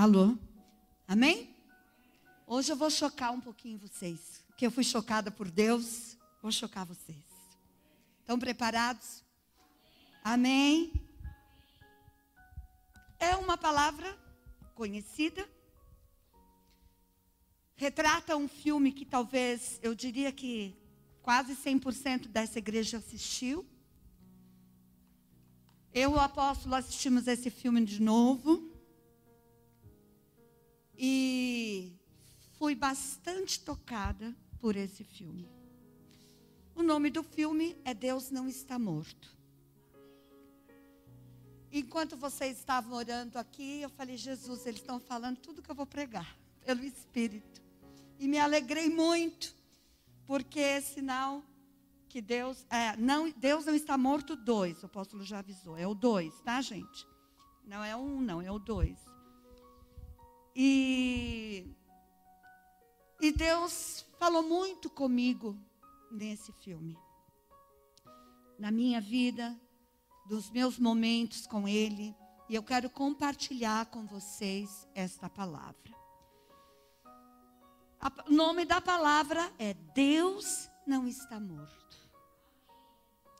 Alô? Amém? Hoje eu vou chocar um pouquinho vocês. Que eu fui chocada por Deus, vou chocar vocês. Estão preparados? Amém? É uma palavra conhecida. Retrata um filme que talvez, eu diria que quase 100% dessa igreja assistiu. Eu e o apóstolo assistimos esse filme de novo. E fui bastante tocada por esse filme. O nome do filme é Deus Não Está Morto. Enquanto vocês estavam orando aqui, eu falei, Jesus, eles estão falando tudo que eu vou pregar, pelo Espírito. E me alegrei muito, porque é sinal que Deus, é, não, Deus não está morto, dois, o apóstolo já avisou, é o dois, tá, gente? Não é um, não, é o dois. E, e Deus falou muito comigo nesse filme. Na minha vida, dos meus momentos com Ele. E eu quero compartilhar com vocês esta palavra. O nome da palavra é Deus não está morto.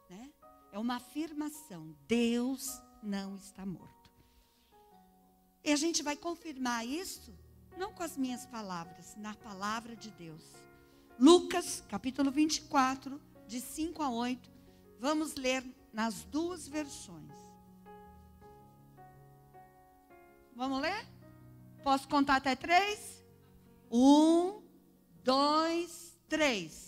Né? É uma afirmação. Deus não está morto. E a gente vai confirmar isso, não com as minhas palavras, na palavra de Deus. Lucas, capítulo 24, de 5 a 8. Vamos ler nas duas versões. Vamos ler? Posso contar até três? Um, dois, três.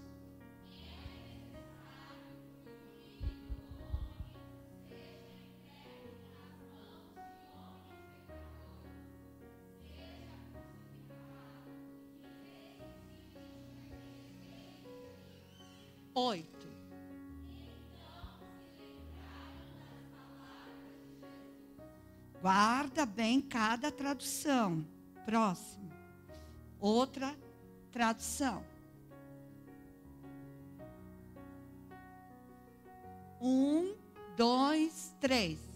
Guarda bem cada tradução. Próximo. Outra tradução. Um, dois, três.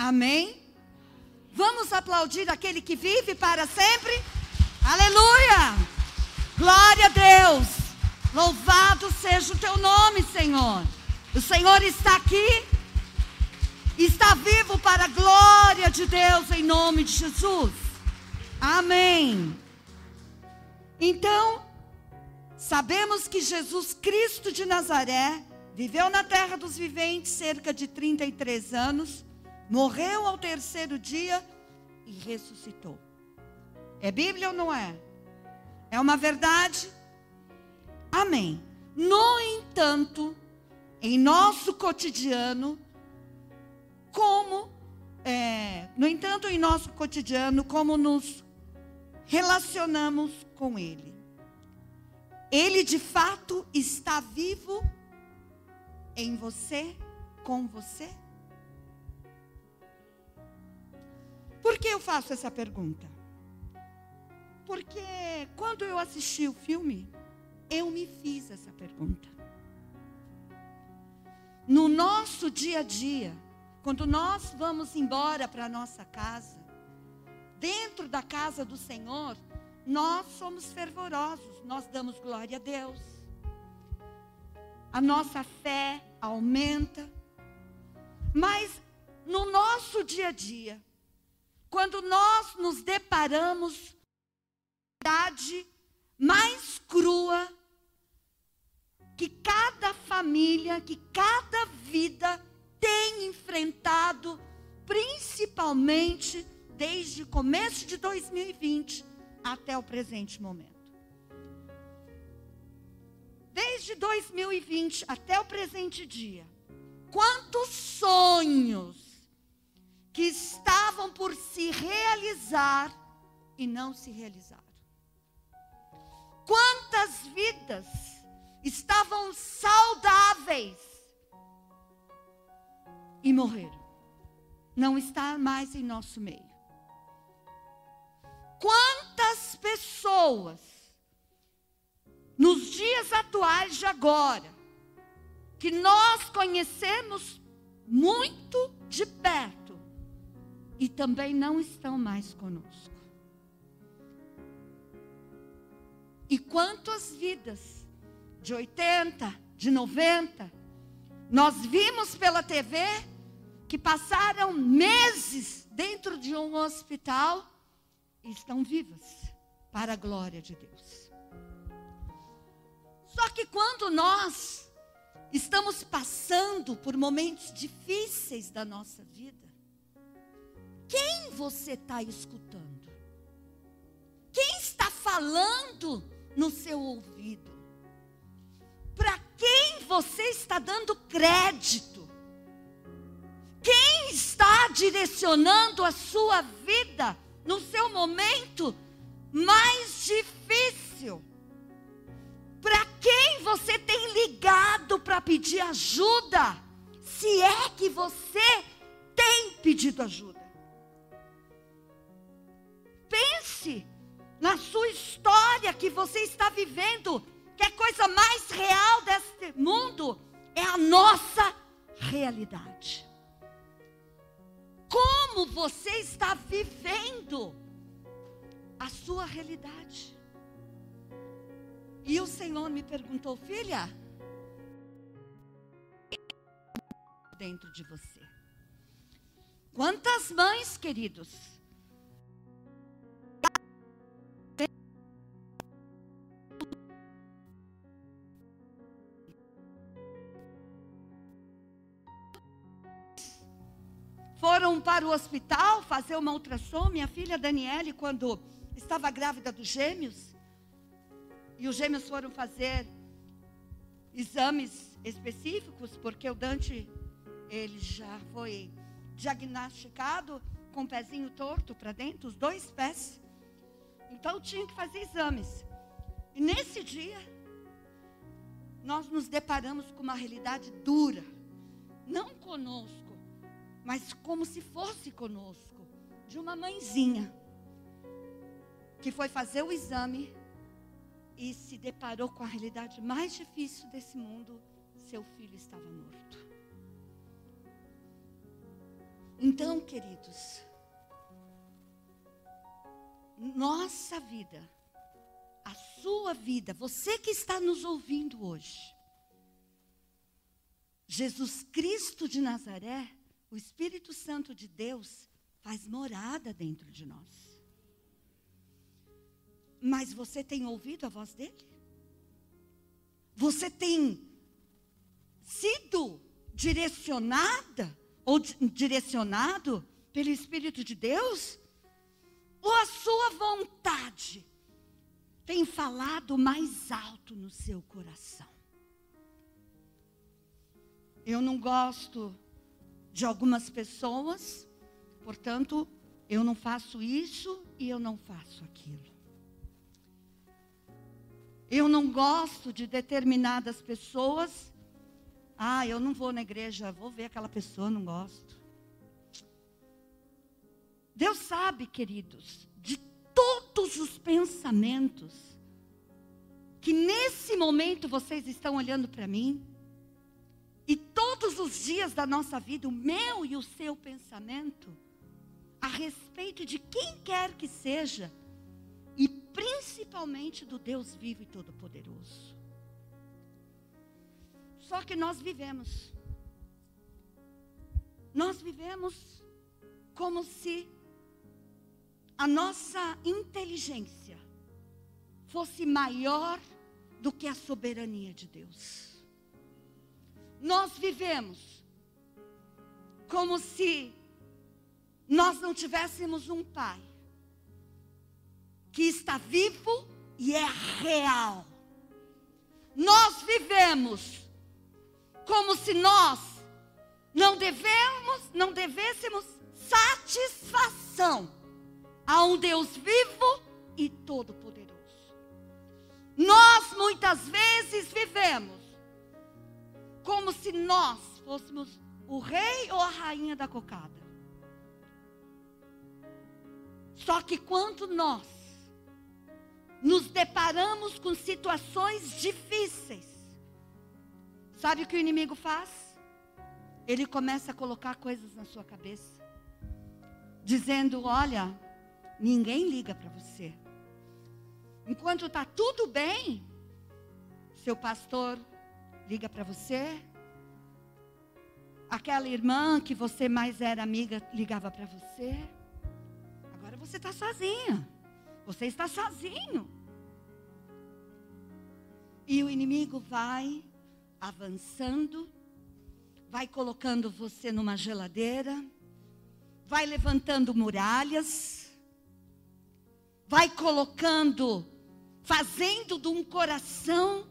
Amém? Vamos aplaudir aquele que vive para sempre? Aleluia! Glória a Deus! Louvado seja o teu nome, Senhor. O Senhor está aqui, está vivo para a glória de Deus, em nome de Jesus. Amém. Então, sabemos que Jesus Cristo de Nazaré viveu na terra dos viventes cerca de 33 anos morreu ao terceiro dia e ressuscitou. É Bíblia ou não é? É uma verdade? Amém. No entanto, em nosso cotidiano, como, é, no entanto, em nosso cotidiano, como nos relacionamos com Ele. Ele de fato está vivo em você, com você? Por que eu faço essa pergunta? Porque quando eu assisti o filme, eu me fiz essa pergunta. No nosso dia a dia, quando nós vamos embora para a nossa casa, dentro da casa do Senhor, nós somos fervorosos, nós damos glória a Deus. A nossa fé aumenta. Mas no nosso dia a dia, quando nós nos deparamos com a verdade mais crua que cada família, que cada vida tem enfrentado, principalmente desde o começo de 2020 até o presente momento. Desde 2020 até o presente dia, quantos sonhos que estavam por se realizar e não se realizaram. Quantas vidas estavam saudáveis e morreram. Não está mais em nosso meio. Quantas pessoas nos dias atuais de agora que nós conhecemos muito de perto e também não estão mais conosco. E quantas vidas de 80, de 90, nós vimos pela TV que passaram meses dentro de um hospital e estão vivas para a glória de Deus. Só que quando nós estamos passando por momentos difíceis da nossa vida, quem você está escutando? Quem está falando no seu ouvido? Para quem você está dando crédito? Quem está direcionando a sua vida no seu momento mais difícil? Para quem você tem ligado para pedir ajuda? Se é que você tem pedido ajuda. Pense na sua história que você está vivendo, que a coisa mais real deste mundo é a nossa realidade. Como você está vivendo a sua realidade? E o Senhor me perguntou, filha, dentro de você. Quantas mães, queridos, foram para o hospital fazer uma ultrassom. Minha filha Daniele, quando estava grávida dos gêmeos, e os gêmeos foram fazer exames específicos, porque o Dante, ele já foi diagnosticado com o pezinho torto para dentro, os dois pés. Então tinha que fazer exames. E nesse dia, nós nos deparamos com uma realidade dura, não conosco, mas como se fosse conosco, de uma mãezinha que foi fazer o exame e se deparou com a realidade mais difícil desse mundo: seu filho estava morto. Então, queridos, nossa vida, a sua vida, você que está nos ouvindo hoje, Jesus Cristo de Nazaré, o Espírito Santo de Deus, faz morada dentro de nós. Mas você tem ouvido a voz dele? Você tem sido direcionada ou direcionado pelo Espírito de Deus? Ou a sua vontade tem falado mais alto no seu coração? Eu não gosto de algumas pessoas, portanto, eu não faço isso e eu não faço aquilo. Eu não gosto de determinadas pessoas. Ah, eu não vou na igreja, vou ver aquela pessoa, não gosto. Deus sabe, queridos, de todos os pensamentos que nesse momento vocês estão olhando para mim? E todos os dias da nossa vida, o meu e o seu pensamento a respeito de quem quer que seja, e principalmente do Deus vivo e todo-poderoso. Só que nós vivemos, nós vivemos como se a nossa inteligência fosse maior do que a soberania de Deus. Nós vivemos como se nós não tivéssemos um pai que está vivo e é real. Nós vivemos como se nós não devemos, não devêssemos satisfação a um Deus vivo e todo poderoso. Nós muitas vezes vivemos como se nós fôssemos o rei ou a rainha da cocada. Só que quando nós nos deparamos com situações difíceis, sabe o que o inimigo faz? Ele começa a colocar coisas na sua cabeça, dizendo: Olha, ninguém liga para você. Enquanto está tudo bem, seu pastor liga para você, aquela irmã que você mais era amiga ligava para você você está sozinha. Você está sozinho. E o inimigo vai avançando, vai colocando você numa geladeira, vai levantando muralhas, vai colocando, fazendo de um coração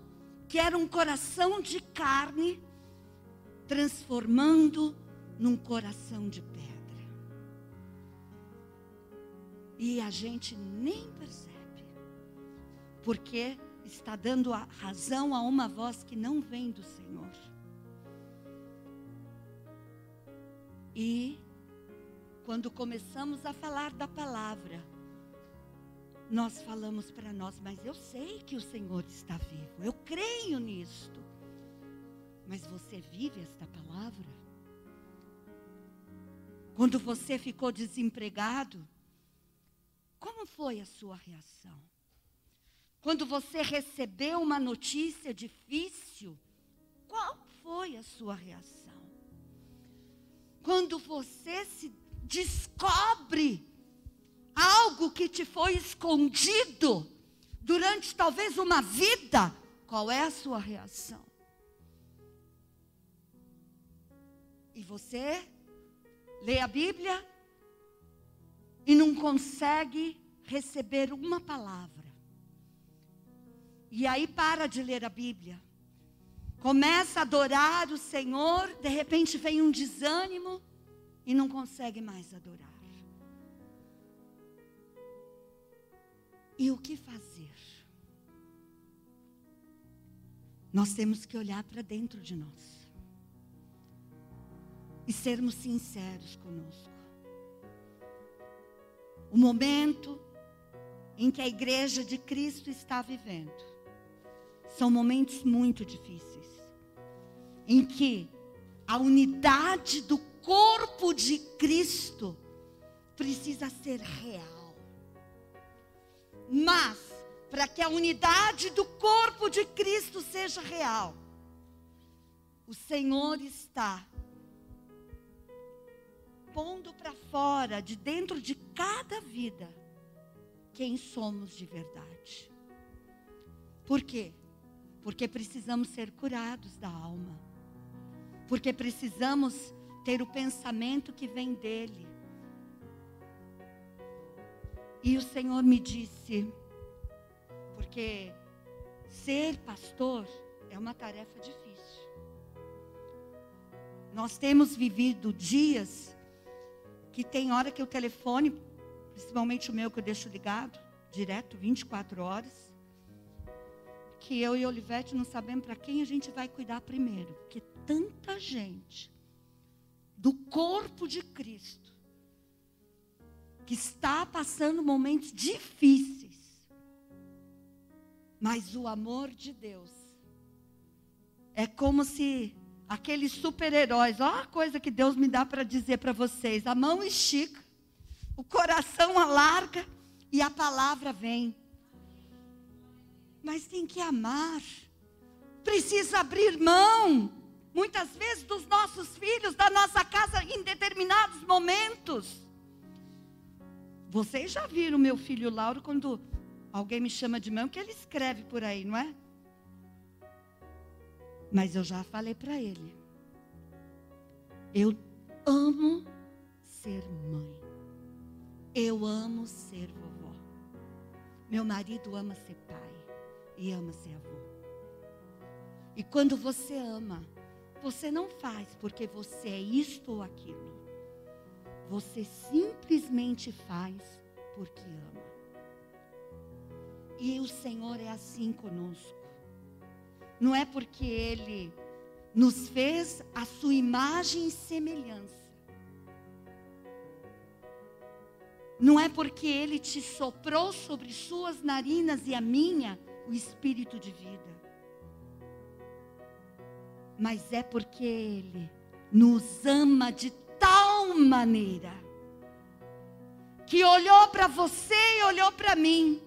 que era um coração de carne, transformando num coração de pedra. E a gente nem percebe. Porque está dando a razão a uma voz que não vem do Senhor. E quando começamos a falar da palavra, nós falamos para nós, mas eu sei que o Senhor está vivo, eu creio nisto. Mas você vive esta palavra? Quando você ficou desempregado, como foi a sua reação? Quando você recebeu uma notícia difícil, qual foi a sua reação? Quando você se descobre algo que te foi escondido durante talvez uma vida, qual é a sua reação? E você lê a Bíblia e não consegue receber uma palavra. E aí para de ler a Bíblia. Começa a adorar o Senhor, de repente vem um desânimo e não consegue mais adorar. E o que fazer? Nós temos que olhar para dentro de nós e sermos sinceros conosco o momento em que a igreja de Cristo está vivendo. São momentos muito difíceis, em que a unidade do corpo de Cristo precisa ser real. Mas, para que a unidade do corpo de Cristo seja real, o Senhor está pondo para fora, de dentro de cada vida, quem somos de verdade. Por quê? Porque precisamos ser curados da alma. Porque precisamos ter o pensamento que vem dele. E o Senhor me disse, porque ser pastor é uma tarefa difícil. Nós temos vivido dias que tem hora que o telefone, principalmente o meu que eu deixo ligado, direto, 24 horas, que eu e Olivete não sabemos para quem a gente vai cuidar primeiro, porque tanta gente do corpo de Cristo que está passando momentos difíceis. Mas o amor de Deus é como se aqueles super-heróis, ó a coisa que Deus me dá para dizer para vocês: a mão estica, o coração alarga e a palavra vem. Mas tem que amar, precisa abrir mão, muitas vezes dos nossos filhos, da nossa casa, em determinados momentos. Vocês já viram meu filho Lauro quando alguém me chama de mãe, que ele escreve por aí, não é? Mas eu já falei para ele. Eu amo ser mãe. Eu amo ser vovó. Meu marido ama ser pai e ama ser avô. E quando você ama, você não faz porque você é isto ou aquilo. Você simplesmente faz porque ama. E o Senhor é assim conosco. Não é porque Ele nos fez a sua imagem e semelhança. Não é porque Ele te soprou sobre suas narinas e a minha o espírito de vida. Mas é porque Ele nos ama de maneira que olhou para você e olhou para mim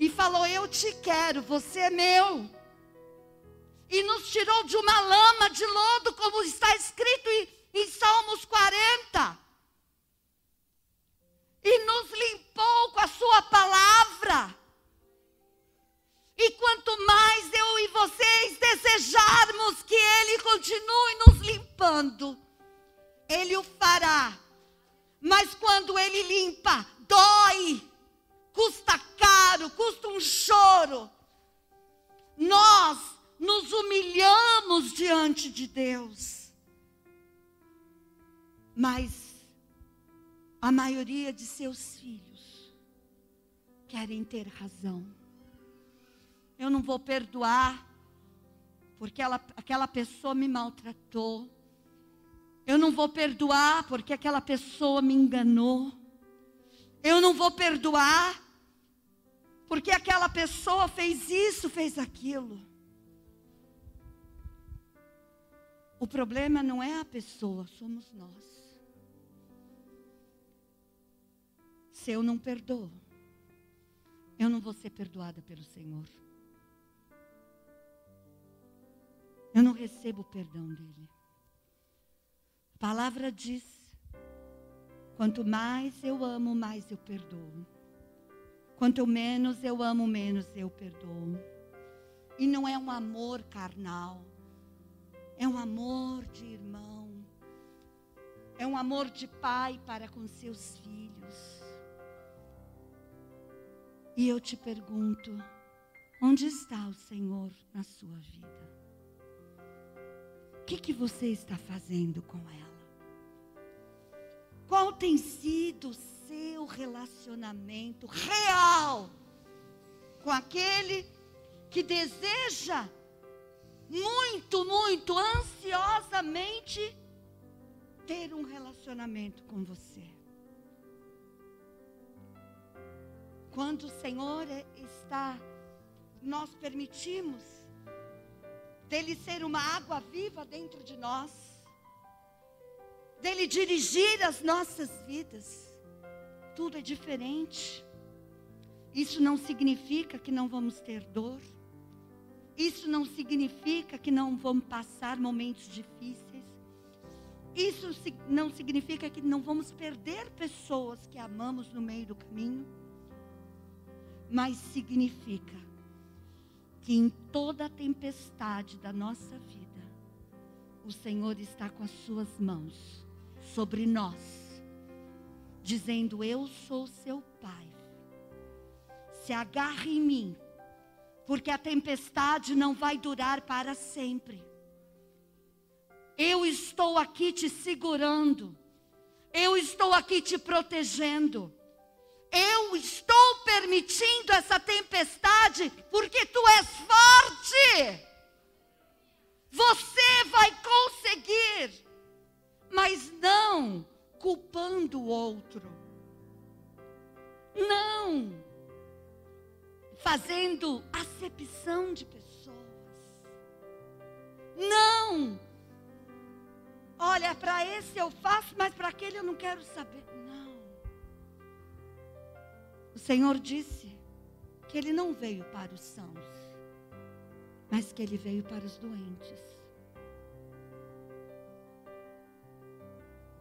e falou: Eu te quero, você é meu. E nos tirou de uma lama de lodo, como está escrito em, em Salmos 40. E nos limpou com a Sua palavra. E quanto mais eu e vocês desejarmos que Ele continue nos limpando, ele o fará. Mas quando ele limpa, dói, custa caro, custa um choro. Nós nos humilhamos diante de Deus. Mas a maioria de seus filhos querem ter razão. Eu não vou perdoar porque ela, aquela pessoa me maltratou. Eu não vou perdoar porque aquela pessoa me enganou. Eu não vou perdoar porque aquela pessoa fez isso, fez aquilo. O problema não é a pessoa, somos nós. Se eu não perdoo, eu não vou ser perdoada pelo Senhor. Eu não recebo o perdão dele palavra diz: quanto mais eu amo, mais eu perdoo. Quanto menos eu amo, menos eu perdoo. E não é um amor carnal, é um amor de irmão, é um amor de pai para com seus filhos. E eu te pergunto: onde está o Senhor na sua vida? O que, que você está fazendo com ela? Qual tem sido o seu relacionamento real com aquele que deseja muito, muito ansiosamente ter um relacionamento com você? Quando o Senhor está, nós permitimos dele ser uma água viva dentro de nós dele dirigir as nossas vidas. Tudo é diferente. Isso não significa que não vamos ter dor. Isso não significa que não vamos passar momentos difíceis. Isso não significa que não vamos perder pessoas que amamos no meio do caminho. Mas significa que em toda a tempestade da nossa vida, o Senhor está com as suas mãos sobre nós, dizendo: Eu sou seu pai. Se agarre em mim, porque a tempestade não vai durar para sempre. Eu estou aqui te segurando. Eu estou aqui te protegendo. Eu estou permitindo essa tempestade porque tu és forte. Culpando o outro. Não fazendo acepção de pessoas. Não! Olha, para esse eu faço, mas para aquele eu não quero saber. Não. O Senhor disse que Ele não veio para os sãos, mas que Ele veio para os doentes.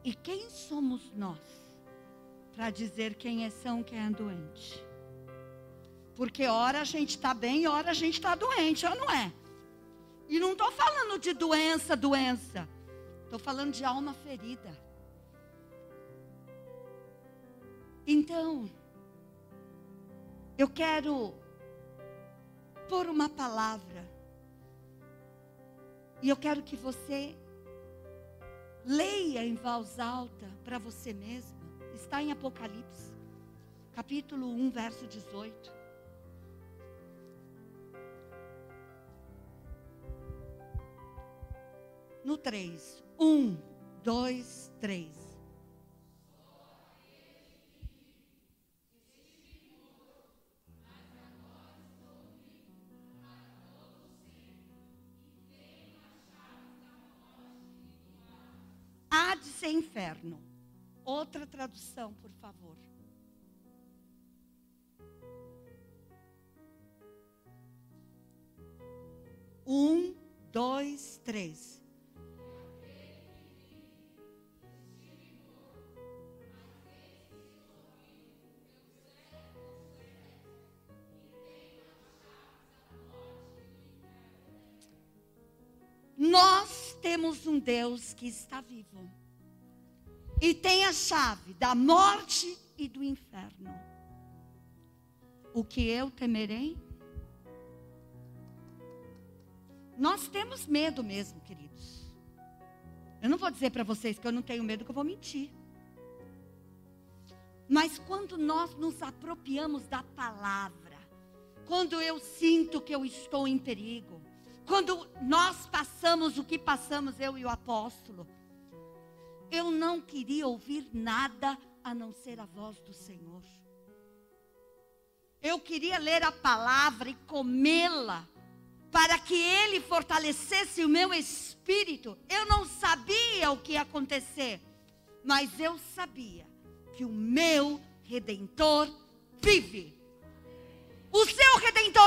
E quem somos nós para dizer quem é são, quem é doente? Porque ora a gente está bem, ora a gente está doente, ou não é? E não estou falando de doença, doença. Estou falando de alma ferida. Então, eu quero pôr uma palavra. E eu quero que você leia em voz alta para você mesma. Está em Apocalipse, capítulo 1, verso 18. No 3. 1, 2, 3. Ser inferno. Outra tradução, por favor. Um, dois, três. Nós temos um Deus que está vivo. E tem a chave da morte e do inferno. O que eu temerei? Nós temos medo mesmo, queridos. Eu não vou dizer para vocês que eu não tenho medo, que eu vou mentir. Mas quando nós nos apropriamos da palavra, quando eu sinto que eu estou em perigo, quando nós passamos o que passamos, eu e o apóstolo, eu não queria ouvir nada a não ser a voz do Senhor. Eu queria ler a palavra e comê-la, para que Ele fortalecesse o meu espírito. Eu não sabia o que ia acontecer, mas eu sabia que o meu redentor vive. O seu redentor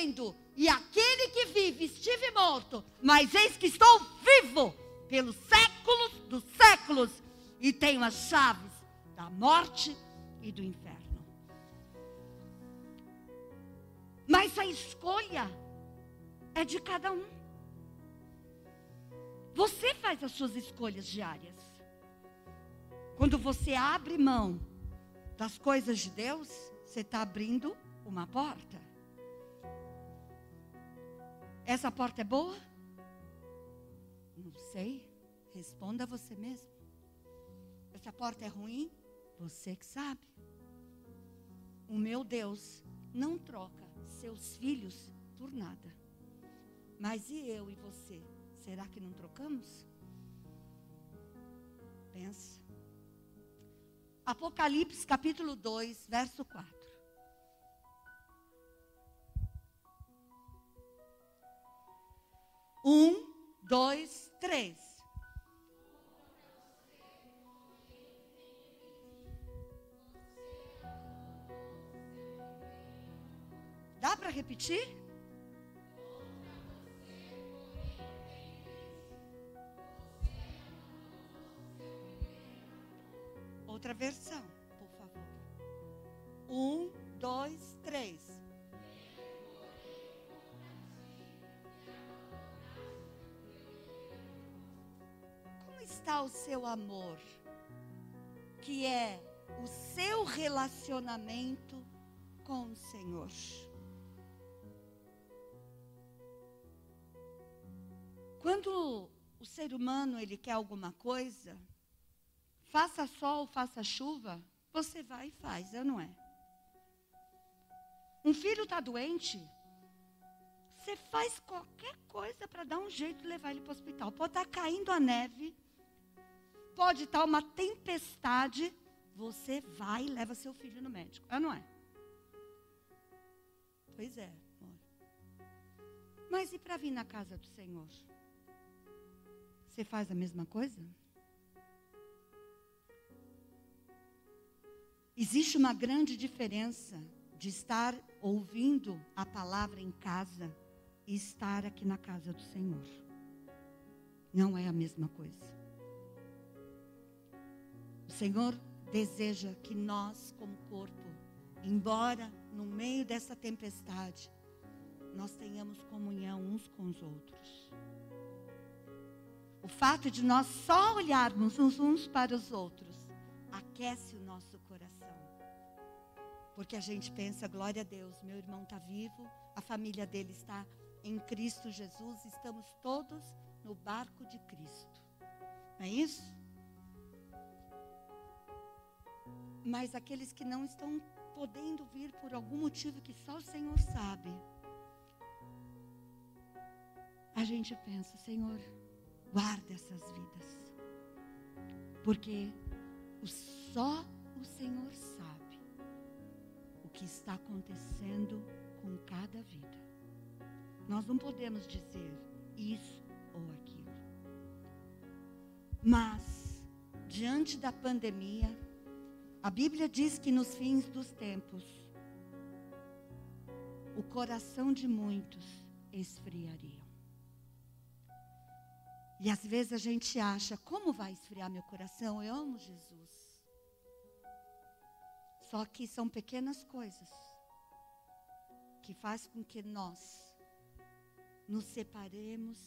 dizendo: e aquele que vive estive morto, mas eis que estou vivo pelos séculos dos séculos e tenho as chaves da morte e do inferno. Mas a escolha é de cada um. Você faz as suas escolhas diárias. Quando você abre mão das coisas de Deus, você está abrindo uma porta. Essa porta é boa? Não sei. Responda você mesmo. Essa porta é ruim? Você que sabe. O meu Deus não troca seus filhos por nada. Mas e eu e você? Será que não trocamos? Pensa. Apocalipse capítulo 2, verso 4. Um, dois, três. Dá para repetir? Outra versão, por favor. Um, dois, três. Está o seu amor, que é o seu relacionamento com o Senhor? Quando o ser humano ele quer alguma coisa, faça sol, faça chuva, você vai e faz, é não é? Um filho está doente, você faz qualquer coisa para dar um jeito de levar ele para o hospital. Pode estar tá caindo a neve, pode estar uma tempestade, você vai e leva seu filho no médico. Ah, não é? Pois é, amor. Mas e para vir na casa do Senhor? Você faz a mesma coisa? Existe uma grande diferença de estar ouvindo a palavra em casa e estar aqui na casa do Senhor. Não é a mesma coisa. O Senhor deseja que nós, como corpo, embora no meio dessa tempestade, nós tenhamos comunhão uns com os outros. O fato de nós só olharmos uns, uns para os outros aquece o nosso coração. Porque a gente pensa, glória a Deus, meu irmão está vivo, a família dele está em Cristo Jesus, estamos todos no barco de Cristo. Não é isso? Mas aqueles que não estão podendo vir por algum motivo que só o Senhor sabe, a gente pensa, Senhor, guarda essas vidas. Porque só o Senhor sabe o que está acontecendo com cada vida. Nós não podemos dizer isso ou aquilo. Mas, diante da pandemia, a Bíblia diz que nos fins dos tempos, o coração de muitos esfriaria. E às vezes a gente acha, como vai esfriar meu coração? Eu amo Jesus. Só que são pequenas coisas que faz com que nós nos separemos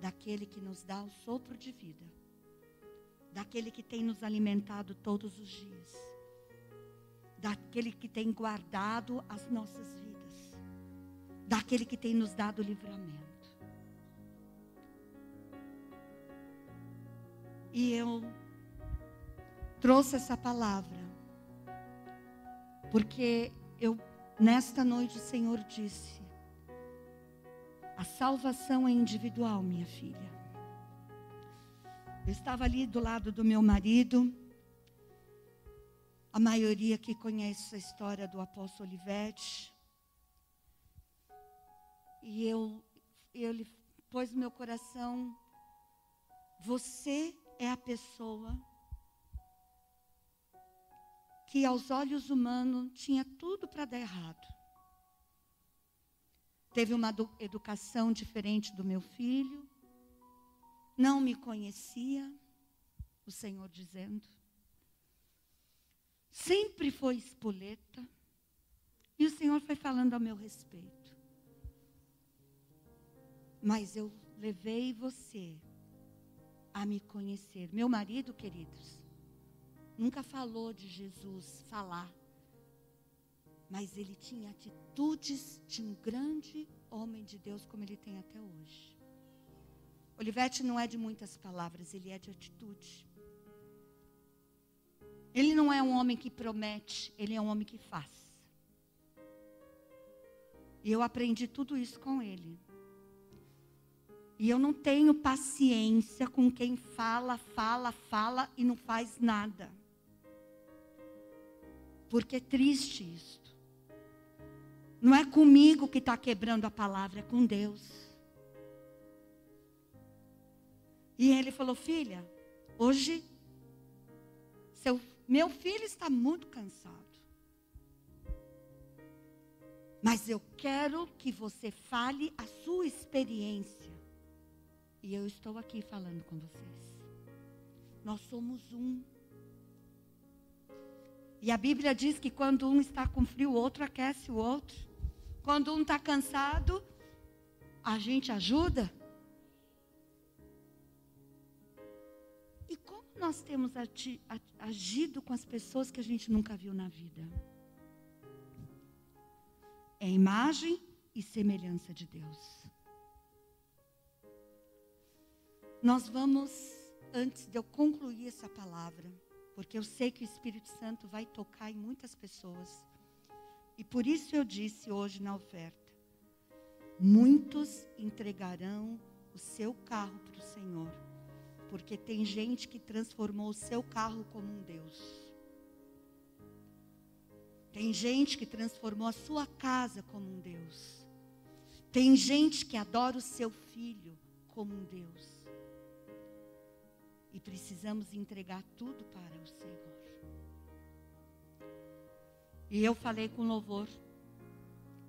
daquele que nos dá o sopro de vida, daquele que tem nos alimentado todos os dias, daquele que tem guardado as nossas vidas, daquele que tem nos dado livramento. E eu trouxe essa palavra, porque eu, nesta noite, o Senhor disse: a salvação é individual, minha filha. Eu estava ali do lado do meu marido. A maioria que conhece a história do apóstolo Olivete. E eu, ele pôs no meu coração: você é a pessoa que aos olhos humanos tinha tudo para dar errado. Teve uma educação diferente do meu filho, não me conhecia, o Senhor dizendo. Sempre foi espoleta. E o Senhor foi falando a meu respeito. Mas eu levei você a me conhecer. Meu marido, queridos, nunca falou de Jesus falar. Mas ele tinha atitudes de um grande homem de Deus, como ele tem até hoje. Olivete não é de muitas palavras, ele é de atitude. Ele não é um homem que promete, ele é um homem que faz. E eu aprendi tudo isso com ele. E eu não tenho paciência com quem fala, fala, fala e não faz nada. Porque é triste isto. Não é comigo que está quebrando a palavra, é com Deus. E ele falou: Filha, hoje seu, meu filho está muito cansado. Mas eu quero que você fale a sua experiência. E eu estou aqui falando com vocês. Nós somos um. E a Bíblia diz que quando um está com frio, o outro aquece o outro. Quando um está cansado, a gente ajuda. Nós temos agido com as pessoas que a gente nunca viu na vida? É imagem e semelhança de Deus. Nós vamos, antes de eu concluir essa palavra, porque eu sei que o Espírito Santo vai tocar em muitas pessoas. E por isso eu disse hoje na oferta: muitos entregarão o seu carro para o Senhor, porque tem gente que transformou o seu carro como um Deus. Tem gente que transformou a sua casa como um Deus. Tem gente que adora o seu filho como um Deus. E precisamos entregar tudo para o Senhor. E eu falei com louvor.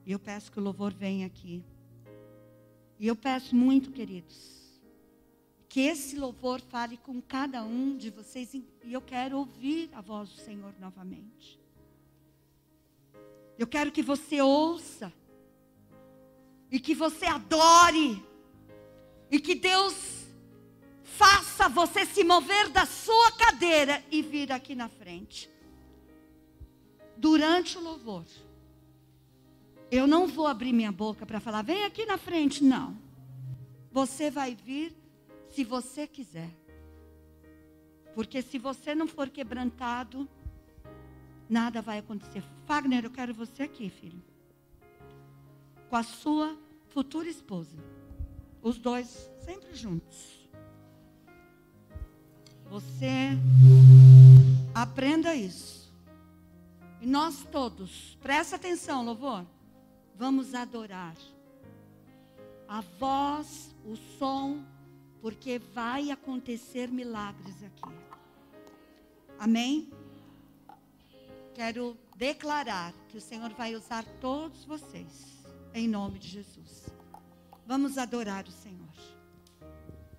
E eu peço que o louvor venha aqui. E eu peço muito, queridos, que esse louvor fale com cada um de vocês. E eu quero ouvir a voz do Senhor novamente. Eu quero que você ouça. E que você adore. E que Deus faça você se mover da sua cadeira e vir aqui na frente. Durante o louvor. Eu não vou abrir minha boca para falar, vem aqui na frente. Não. Você vai vir se você quiser. Porque se você não for quebrantado, nada vai acontecer. Fagner, eu quero você aqui, filho. Com a sua futura esposa. Os dois sempre juntos. Você aprenda isso. E nós todos, presta atenção, louvor. Vamos adorar. A voz, o som, porque vai acontecer milagres aqui. Amém? quero declarar que o Senhor vai usar todos vocês, em nome de Jesus. Vamos adorar o Senhor.